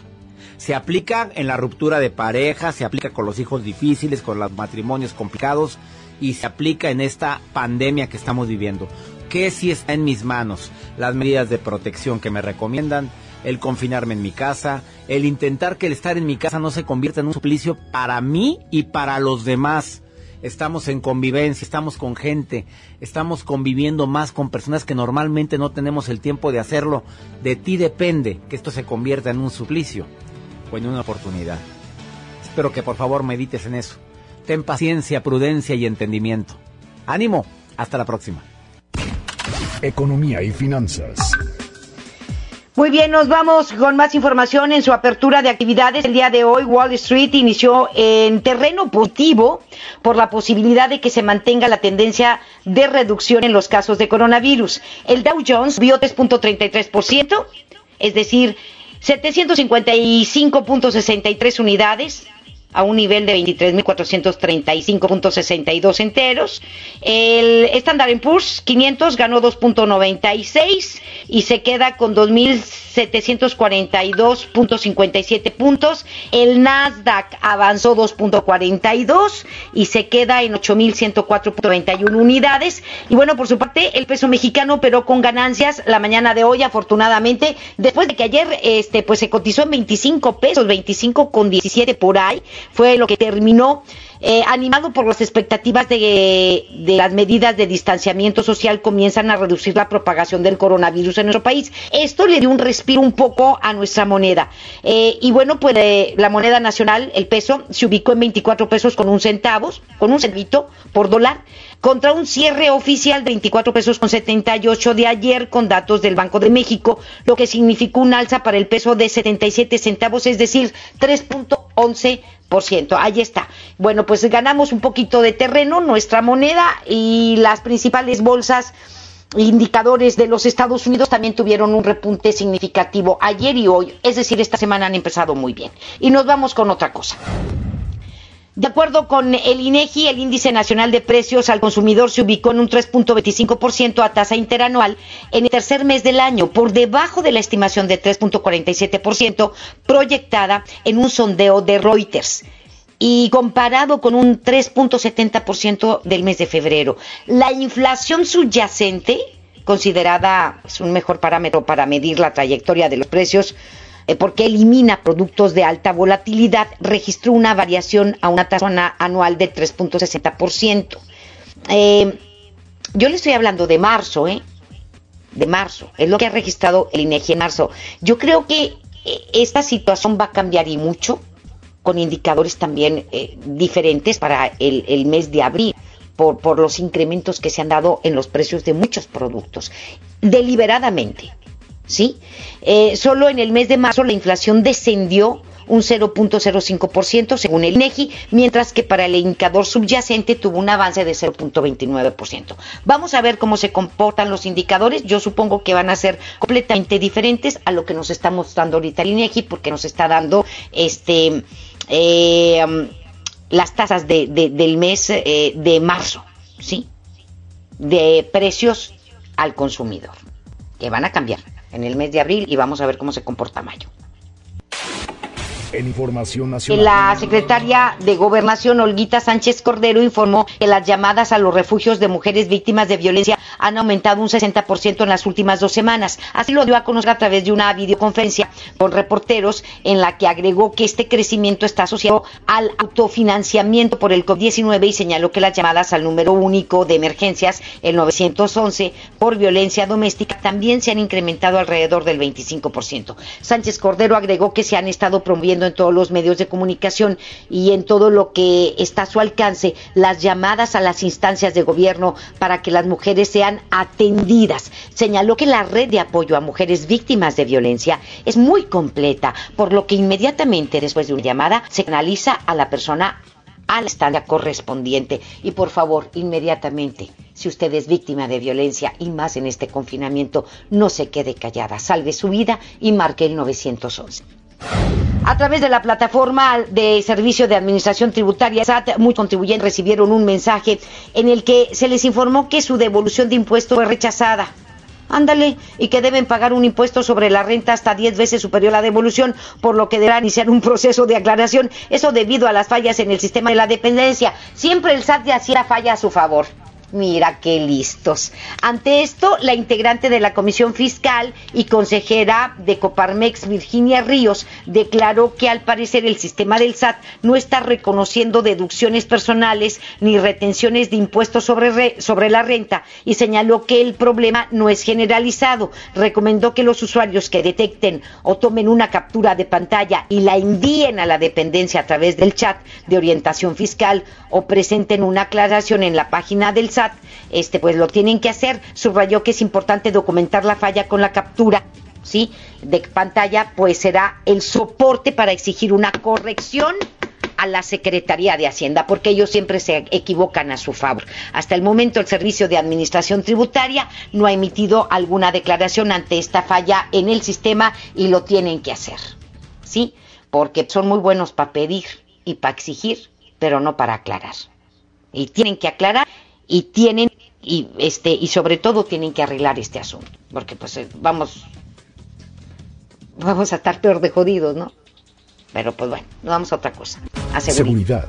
Se aplica en la ruptura de pareja, se aplica con los hijos difíciles, con los matrimonios complicados y se aplica en esta pandemia que estamos viviendo. ¿Qué si está en mis manos? Las medidas de protección que me recomiendan, el confinarme en mi casa, el intentar que el estar en mi casa no se convierta en un suplicio para mí y para los demás. Estamos en convivencia, estamos con gente, estamos conviviendo más con personas que normalmente no tenemos el tiempo de hacerlo. De ti depende que esto se convierta en un suplicio o en una oportunidad. Espero que por favor medites en eso. Ten paciencia, prudencia y entendimiento. Ánimo, hasta la próxima. Economía y finanzas. Muy bien, nos vamos con más información en su apertura de actividades. El día de hoy Wall Street inició en terreno positivo por la posibilidad de que se mantenga la tendencia de reducción en los casos de coronavirus. El Dow Jones vio 3.33%, es decir, 755.63 unidades a un nivel de 23.435.62 enteros. El Standard Poor's 500 ganó 2.96 y se queda con 2.742.57 puntos. El Nasdaq avanzó 2.42 y se queda en 8.104.91 unidades. Y bueno, por su parte, el peso mexicano operó con ganancias la mañana de hoy, afortunadamente, después de que ayer este pues se cotizó en 25 pesos, 25 con 17 por ahí fue lo que terminó eh, animado por las expectativas de, las medidas de distanciamiento social comienzan a reducir la propagación del coronavirus en nuestro país. Esto le dio un respiro un poco a nuestra moneda. Eh, y bueno, pues eh, la moneda nacional, el peso, se ubicó en 24 pesos con un centavos, con un centavito por dólar contra un cierre oficial de 24 pesos con 78 de ayer con datos del Banco de México, lo que significó un alza para el peso de 77 centavos, es decir, 3.11%. Ahí está. Bueno, pues ganamos un poquito de terreno, nuestra moneda y las principales bolsas indicadores de los Estados Unidos también tuvieron un repunte significativo ayer y hoy, es decir, esta semana han empezado muy bien. Y nos vamos con otra cosa. De acuerdo con el INEGI, el índice nacional de precios al consumidor se ubicó en un 3.25% a tasa interanual en el tercer mes del año, por debajo de la estimación de 3.47% proyectada en un sondeo de Reuters y comparado con un 3.70% del mes de febrero. La inflación subyacente, considerada es un mejor parámetro para medir la trayectoria de los precios, eh, porque elimina productos de alta volatilidad, registró una variación a una tasa anual de 3.60%. Eh, yo le estoy hablando de marzo, ¿eh? De marzo, es lo que ha registrado el INEGI en marzo. Yo creo que eh, esta situación va a cambiar y mucho, con indicadores también eh, diferentes para el, mes de abril. Por, por los incrementos que se han dado en los precios de muchos productos, deliberadamente. ¿sí? Eh, solo en el mes de marzo la inflación descendió un 0.05% según el INEGI, mientras que para el indicador subyacente tuvo un avance de 0.29%. Vamos a ver cómo se comportan los indicadores. Yo supongo que van a ser completamente diferentes a lo que nos está mostrando ahorita el INEGI, porque nos está dando este eh, las tasas de, de, del mes eh, de marzo, ¿sí? De precios al consumidor, que van a cambiar en el mes de abril y vamos a ver cómo se comporta mayo. En información nacional. La secretaria de Gobernación, Olguita Sánchez Cordero, informó que las llamadas a los refugios de mujeres víctimas de violencia han aumentado un 60% en las últimas dos semanas. Así lo dio a conocer a través de una videoconferencia con reporteros en la que agregó que este crecimiento está asociado al autofinanciamiento por el COVID-19 y señaló que las llamadas al número único de emergencias, el 911, por violencia doméstica también se han incrementado alrededor del 25%. Sánchez Cordero agregó que se han estado promoviendo en todos los medios de comunicación y en todo lo que está a su alcance las llamadas a las instancias de gobierno para que las mujeres sean atendidas. Señaló que la red de apoyo a mujeres víctimas de violencia es muy completa, por lo que inmediatamente después de una llamada se canaliza a la persona a la correspondiente. Y por favor, inmediatamente, si usted es víctima de violencia y más en este confinamiento, no se quede callada, salve su vida y marque el 911. A través de la plataforma de servicio de administración tributaria SAT, muchos contribuyentes recibieron un mensaje en el que se les informó que su devolución de impuesto fue rechazada. Ándale, y que deben pagar un impuesto sobre la renta hasta 10 veces superior a la devolución, por lo que deberán iniciar un proceso de aclaración. Eso debido a las fallas en el sistema de la dependencia. Siempre el SAT de Hacienda falla a su favor. Mira qué listos. Ante esto, la integrante de la Comisión Fiscal y consejera de Coparmex, Virginia Ríos, declaró que al parecer el sistema del SAT no está reconociendo deducciones personales ni retenciones de impuestos sobre, sobre la renta y señaló que el problema no es generalizado. Recomendó que los usuarios que detecten o tomen una captura de pantalla y la envíen a la dependencia a través del chat de orientación fiscal o presenten una aclaración en la página del SAT este, pues lo tienen que hacer. Subrayó que es importante documentar la falla con la captura, ¿sí? De pantalla, pues será el soporte para exigir una corrección a la Secretaría de Hacienda, porque ellos siempre se equivocan a su favor. Hasta el momento el Servicio de Administración Tributaria no ha emitido alguna declaración ante esta falla en el sistema y lo tienen que hacer, ¿sí? Porque son muy buenos para pedir y para exigir, pero no para aclarar. Y tienen que aclarar y tienen y este y sobre todo tienen que arreglar este asunto porque pues eh, vamos vamos a estar peor de jodidos no pero pues bueno vamos a otra cosa. A seguridad.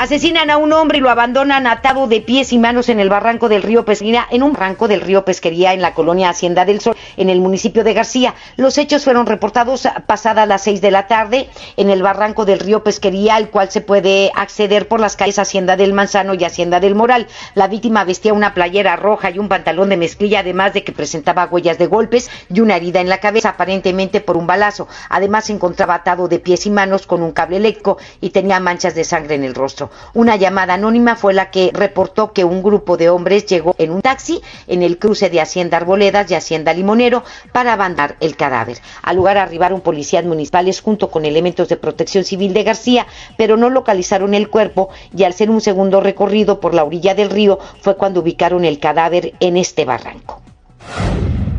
Asesinan a un hombre y lo abandonan atado de pies y manos en el barranco del río Pesquería, en un barranco del río Pesquería en la colonia Hacienda del Sol, en el municipio de García. Los hechos fueron reportados pasadas las seis de la tarde en el barranco del río Pesquería, al cual se puede acceder por las calles Hacienda del Manzano y Hacienda del Moral. La víctima vestía una playera roja y un pantalón de mezclilla, además de que presentaba huellas de golpes y una herida en la cabeza, aparentemente por un balazo. Además se encontraba atado de pies y manos con un cable eléctrico y tenía manchas de sangre en el rostro. Una llamada anónima fue la que reportó que un grupo de hombres llegó en un taxi en el cruce de Hacienda Arboledas y Hacienda Limonero para abandonar el cadáver. Al lugar arribaron policías municipales junto con elementos de protección civil de García, pero no localizaron el cuerpo y al ser un segundo recorrido por la orilla del río fue cuando ubicaron el cadáver en este barranco.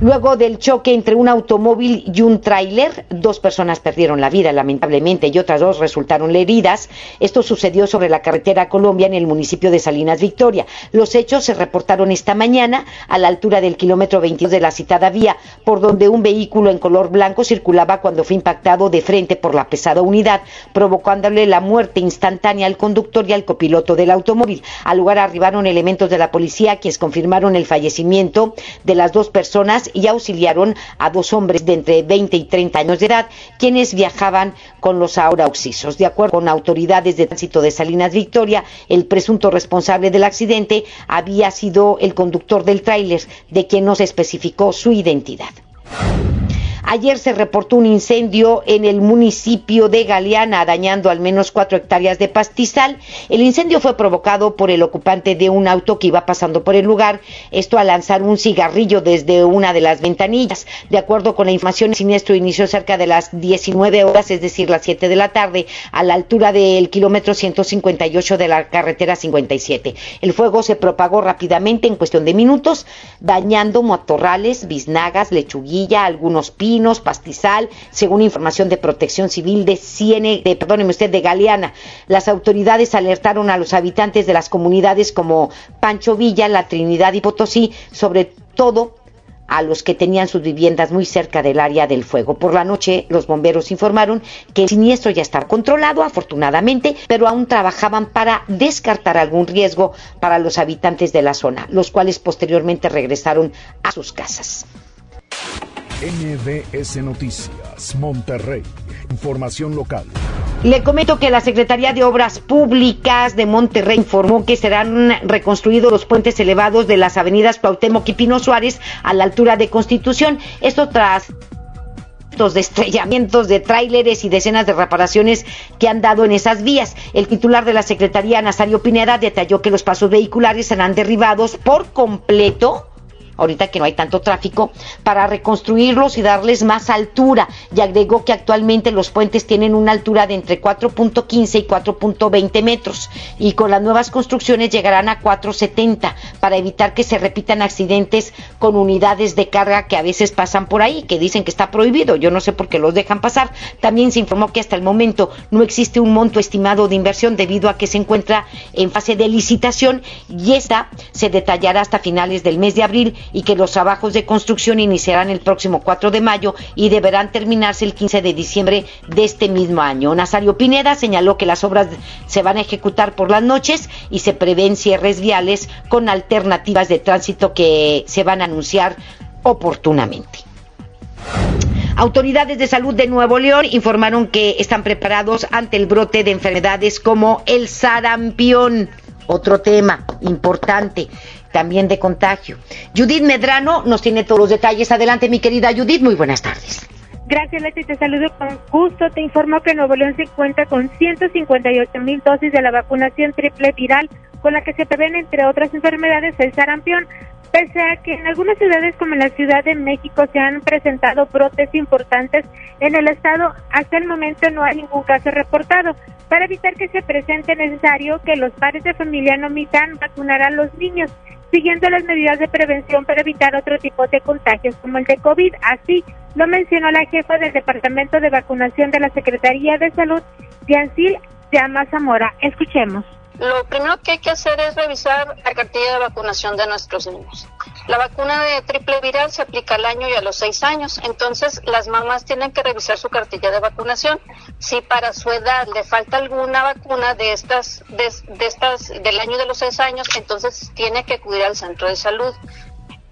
Luego del choque entre un automóvil y un tráiler, dos personas perdieron la vida lamentablemente y otras dos resultaron heridas. Esto sucedió sobre la carretera Colombia en el municipio de Salinas Victoria. Los hechos se reportaron esta mañana a la altura del kilómetro 22 de la citada vía, por donde un vehículo en color blanco circulaba cuando fue impactado de frente por la pesada unidad, provocándole la muerte instantánea al conductor y al copiloto del automóvil. Al lugar arribaron elementos de la policía quienes confirmaron el fallecimiento de las dos personas y auxiliaron a dos hombres de entre 20 y 30 años de edad, quienes viajaban con los ahora oxisos. De acuerdo con autoridades de tránsito de Salinas Victoria, el presunto responsable del accidente había sido el conductor del tráiler, de quien no se especificó su identidad. Ayer se reportó un incendio en el municipio de Galeana, dañando al menos cuatro hectáreas de pastizal. El incendio fue provocado por el ocupante de un auto que iba pasando por el lugar, esto al lanzar un cigarrillo desde una de las ventanillas. De acuerdo con la información, el siniestro inició cerca de las 19 horas, es decir, las 7 de la tarde, a la altura del kilómetro 158 de la carretera 57. El fuego se propagó rápidamente en cuestión de minutos, dañando matorrales, biznagas, lechuguilla, algunos pisos pastizal, según información de Protección Civil de Ciene, de, perdóneme usted, de Galeana. Las autoridades alertaron a los habitantes de las comunidades como Pancho Villa, La Trinidad y Potosí, sobre todo a los que tenían sus viviendas muy cerca del área del fuego. Por la noche, los bomberos informaron que el siniestro ya estaba controlado, afortunadamente, pero aún trabajaban para descartar algún riesgo para los habitantes de la zona, los cuales posteriormente regresaron a sus casas. MBS Noticias, Monterrey. Información local. Le comento que la Secretaría de Obras Públicas de Monterrey informó que serán reconstruidos los puentes elevados de las avenidas Cuauhtémoc y Pino Suárez a la altura de Constitución. Esto tras de estrellamientos de tráileres y decenas de reparaciones que han dado en esas vías. El titular de la Secretaría, Nazario Pineda, detalló que los pasos vehiculares serán derribados por completo ahorita que no hay tanto tráfico, para reconstruirlos y darles más altura. Y agregó que actualmente los puentes tienen una altura de entre 4.15 y 4.20 metros y con las nuevas construcciones llegarán a 4.70 para evitar que se repitan accidentes con unidades de carga que a veces pasan por ahí, que dicen que está prohibido. Yo no sé por qué los dejan pasar. También se informó que hasta el momento no existe un monto estimado de inversión debido a que se encuentra en fase de licitación y esta se detallará hasta finales del mes de abril y que los trabajos de construcción iniciarán el próximo 4 de mayo y deberán terminarse el 15 de diciembre de este mismo año. Nazario Pineda señaló que las obras se van a ejecutar por las noches y se prevén cierres viales con alternativas de tránsito que se van a anunciar oportunamente. Autoridades de salud de Nuevo León informaron que están preparados ante el brote de enfermedades como el sarampión, otro tema importante también de contagio. Judith Medrano nos tiene todos los detalles. Adelante, mi querida Judith, muy buenas tardes. Gracias, Leti. Te saludo con gusto. Te informo que Nuevo León se cuenta con 158 mil dosis de la vacunación triple viral, con la que se prevén, entre otras enfermedades, el sarampión. Pese a que en algunas ciudades como la Ciudad de México se han presentado brotes importantes en el estado, hasta el momento no hay ningún caso reportado. Para evitar que se presente, es necesario que los padres de familia no omitan vacunar a los niños, siguiendo las medidas de prevención para evitar otro tipo de contagios como el de COVID. Así lo mencionó la jefa del Departamento de Vacunación de la Secretaría de Salud, Diancil Llama Zamora. Escuchemos. Lo primero que hay que hacer es revisar la cartilla de vacunación de nuestros niños. La vacuna de triple viral se aplica al año y a los seis años, entonces las mamás tienen que revisar su cartilla de vacunación. Si para su edad le falta alguna vacuna de estas, de, estas del año de los seis años, entonces tiene que acudir al centro de salud.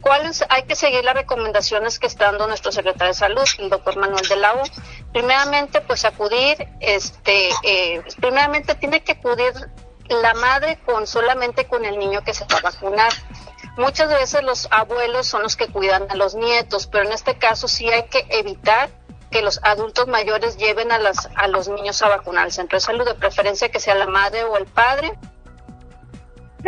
¿Cuáles? Hay que seguir las recomendaciones que está dando nuestro secretario de salud, el doctor Manuel de la O. Primeramente, pues acudir, este, eh, primeramente tiene que acudir la madre con solamente con el niño que se va a vacunar. Muchas veces los abuelos son los que cuidan a los nietos, pero en este caso sí hay que evitar que los adultos mayores lleven a, las, a los niños a vacunar al centro de salud, de preferencia que sea la madre o el padre.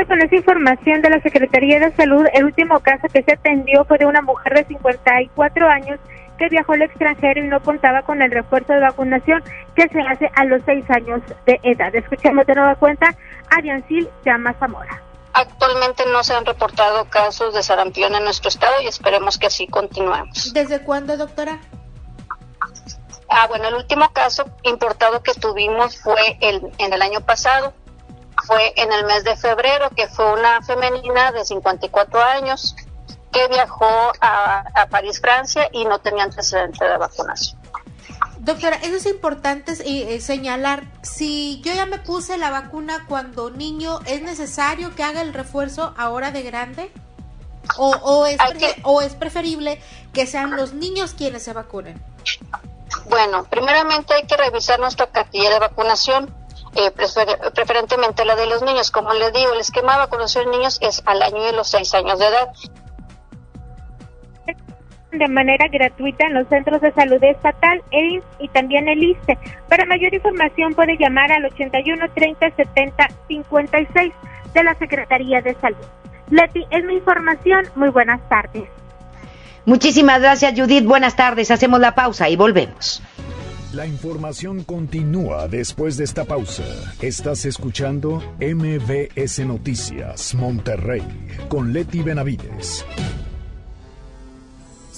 Con esa información de la Secretaría de Salud, el último caso que se atendió fue de una mujer de 54 años que viajó al extranjero y no contaba con el refuerzo de vacunación que se hace a los seis años de edad. Escuchemos de nueva cuenta a Diancil Llama Zamora. Actualmente no se han reportado casos de sarampión en nuestro estado y esperemos que así continuemos. ¿Desde cuándo, doctora? Ah, bueno, el último caso importado que tuvimos fue el, en el año pasado. Fue en el mes de febrero, que fue una femenina de 54 años que viajó a, París, Francia, y no tenía antecedente de vacunación. Doctora, eso es importante eh, señalar. Si yo ya me puse la vacuna cuando niño, ¿es necesario que haga el refuerzo ahora de grande? ¿O, es, o es preferible que sean los niños quienes se vacunen? Bueno, primeramente hay que revisar nuestra cartilla de vacunación. Eh, preferentemente la de los niños. Como les digo, el esquema de vacunación de niños es al año de los seis años de edad de manera gratuita en los centros de salud estatal, el y también el ISTE. Para mayor información puede llamar al 81 30 70 56 de la Secretaría de Salud. Leti, es mi información. Muy buenas tardes. Muchísimas gracias, Judith. Buenas tardes. Hacemos la pausa y volvemos. La información continúa después de esta pausa. Estás escuchando MBS Noticias Monterrey con Leti Benavides.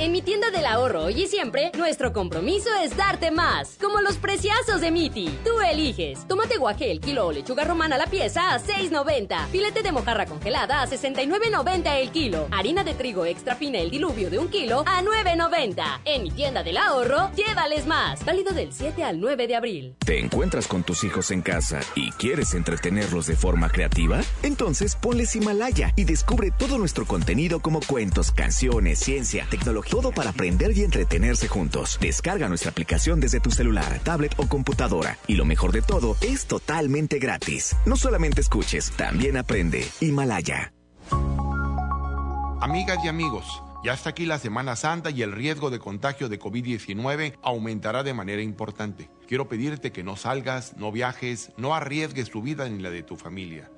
En mi tienda del ahorro hoy y siempre, nuestro compromiso es darte más. Como los preciazos de Miti. Tú eliges. Tomate guaje el kilo o lechuga romana la pieza a 6.90. Filete de mojarra congelada a 69.90 el kilo. Harina de trigo extra fina el diluvio de un kilo a 9.90. En mi tienda del ahorro, llévales más. Válido del 7 al 9 de abril. ¿Te encuentras con tus hijos en casa y quieres entretenerlos de forma creativa? Entonces ponles Himalaya y descubre todo nuestro contenido como cuentos, canciones, ciencia, tecnología todo para aprender y entretenerse juntos. Descarga nuestra aplicación desde tu celular, tablet o computadora. Y lo mejor de todo, es totalmente gratis. No solamente escuches, también aprende. Himalaya. Amigas y amigos, ya está aquí la Semana Santa y el riesgo de contagio de COVID-19 aumentará de manera importante. Quiero pedirte que no salgas, no viajes, no arriesgues tu vida ni la de tu familia.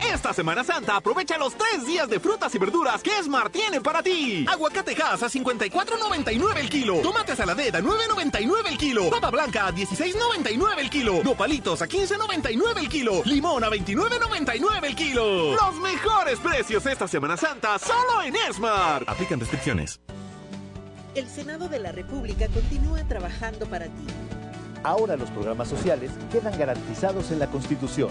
Esta Semana Santa aprovecha los tres días de frutas y verduras que Esmar tiene para ti. Aguacate Hass a 54.99 el kilo. Tomate saladet a 9.99 el kilo. Papa blanca a 16.99 el kilo. Nopalitos a 15.99 el kilo. Limón a 29.99 el kilo. Los mejores precios esta Semana Santa solo en Esmar. Aplican restricciones. El Senado de la República continúa trabajando para ti. Ahora los programas sociales quedan garantizados en la Constitución.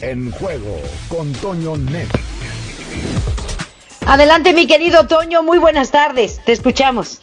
En juego con Toño Net. Adelante, mi querido Toño, muy buenas tardes, te escuchamos.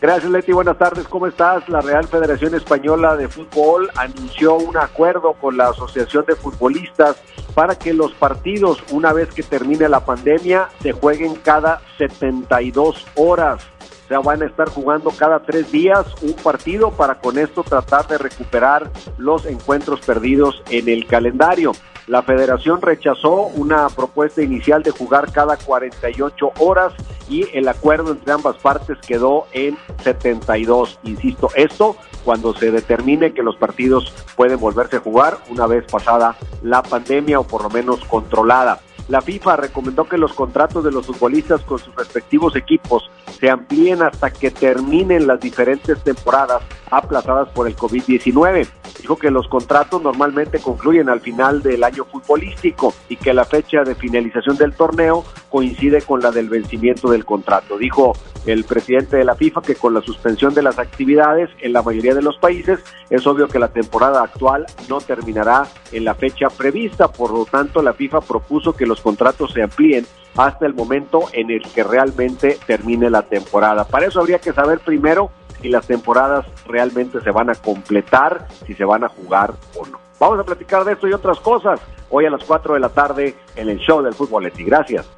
Gracias, Leti. Buenas tardes. ¿Cómo estás? La Real Federación Española de Fútbol anunció un acuerdo con la Asociación de Futbolistas para que los partidos, una vez que termine la pandemia, se jueguen cada 72 horas. O sea, van a estar jugando cada tres días un partido para con esto tratar de recuperar los encuentros perdidos en el calendario. La federación rechazó una propuesta inicial de jugar cada 48 horas y el acuerdo entre ambas partes quedó en 72. Insisto, esto cuando se determine que los partidos pueden volverse a jugar una vez pasada la pandemia o por lo menos controlada. La FIFA recomendó que los contratos de los futbolistas con sus respectivos equipos se amplíen hasta que terminen las diferentes temporadas aplazadas por el COVID-19. Dijo que los contratos normalmente concluyen al final del año futbolístico y que la fecha de finalización del torneo coincide con la del vencimiento del contrato. Dijo el presidente de la FIFA que con la suspensión de las actividades en la mayoría de los países es obvio que la temporada actual no terminará en la fecha prevista. Por lo tanto, la FIFA propuso que los contratos se amplíen hasta el momento en el que realmente termine la temporada. Para eso habría que saber primero si las temporadas realmente se van a completar, si se van a jugar o no. Vamos a platicar de esto y otras cosas hoy a las 4 de la tarde en el show del fútbol. Leti. Gracias.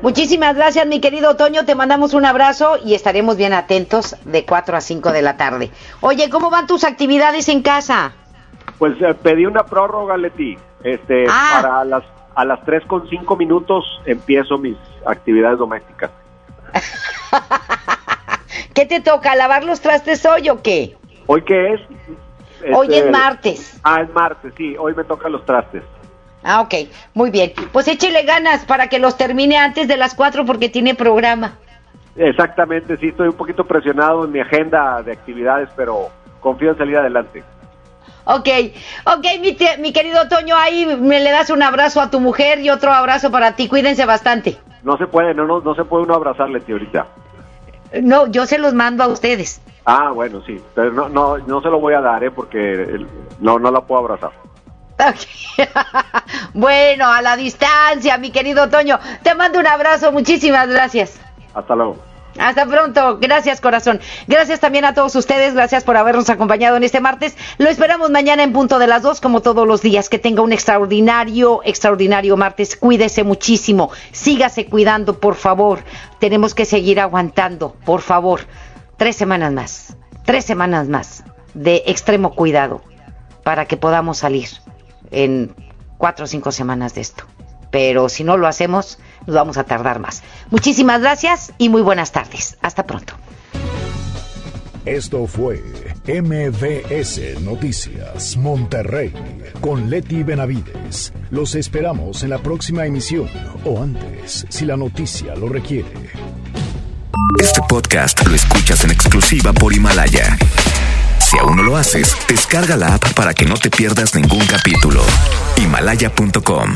Muchísimas gracias, mi querido Toño. Te mandamos un abrazo y estaremos bien atentos de 4 a 5 de la tarde. Oye, ¿cómo van tus actividades en casa? Pues eh, pedí una prórroga, Leti. Este, Ah. para las a las 3 con 5 minutos empiezo mis actividades domésticas. ¿Qué te toca? ¿Lavar los trastes hoy o qué? ¿Hoy qué es? Hoy Este, es martes. Ah, es martes, sí. Hoy me tocan los trastes. Ah, ok, muy bien. Pues échele ganas para que los termine antes de las 4 porque tiene programa. Exactamente, sí. Estoy un poquito presionado en mi agenda de actividades, pero confío en salir adelante. Ok, ok, mi, te- mi querido Toño, ahí me le das un abrazo a tu mujer y otro abrazo para ti. Cuídense bastante. No se puede, no, no, no se puede uno abrazarle, tío, ahorita. No, yo se los mando a ustedes. Ah, bueno, sí. Pero no, no, no se lo voy a dar, ¿eh? Porque no, no la puedo abrazar. Bueno, a la distancia, mi querido Toño. Te mando un abrazo, muchísimas gracias. Hasta luego. Hasta pronto. Gracias, corazón. Gracias también a todos ustedes. Gracias por habernos acompañado en este martes. Lo esperamos mañana en punto de las dos, como todos los días. Que tenga un extraordinario, extraordinario martes. Cuídese muchísimo. Sígase cuidando, por favor. Tenemos que seguir aguantando, por favor. Tres semanas más. Tres semanas más de extremo cuidado para que podamos salir en cuatro o cinco semanas de esto. Pero si no lo hacemos, nos vamos a tardar más. Muchísimas gracias y muy buenas tardes. Hasta pronto. Esto fue MVS Noticias Monterrey con Leti Benavides. Los esperamos en la próxima emisión o antes, si la noticia lo requiere. Este podcast lo escuchas en exclusiva por Himalaya. Si aún no lo haces, descarga la app para que no te pierdas ningún capítulo. Himalaya.com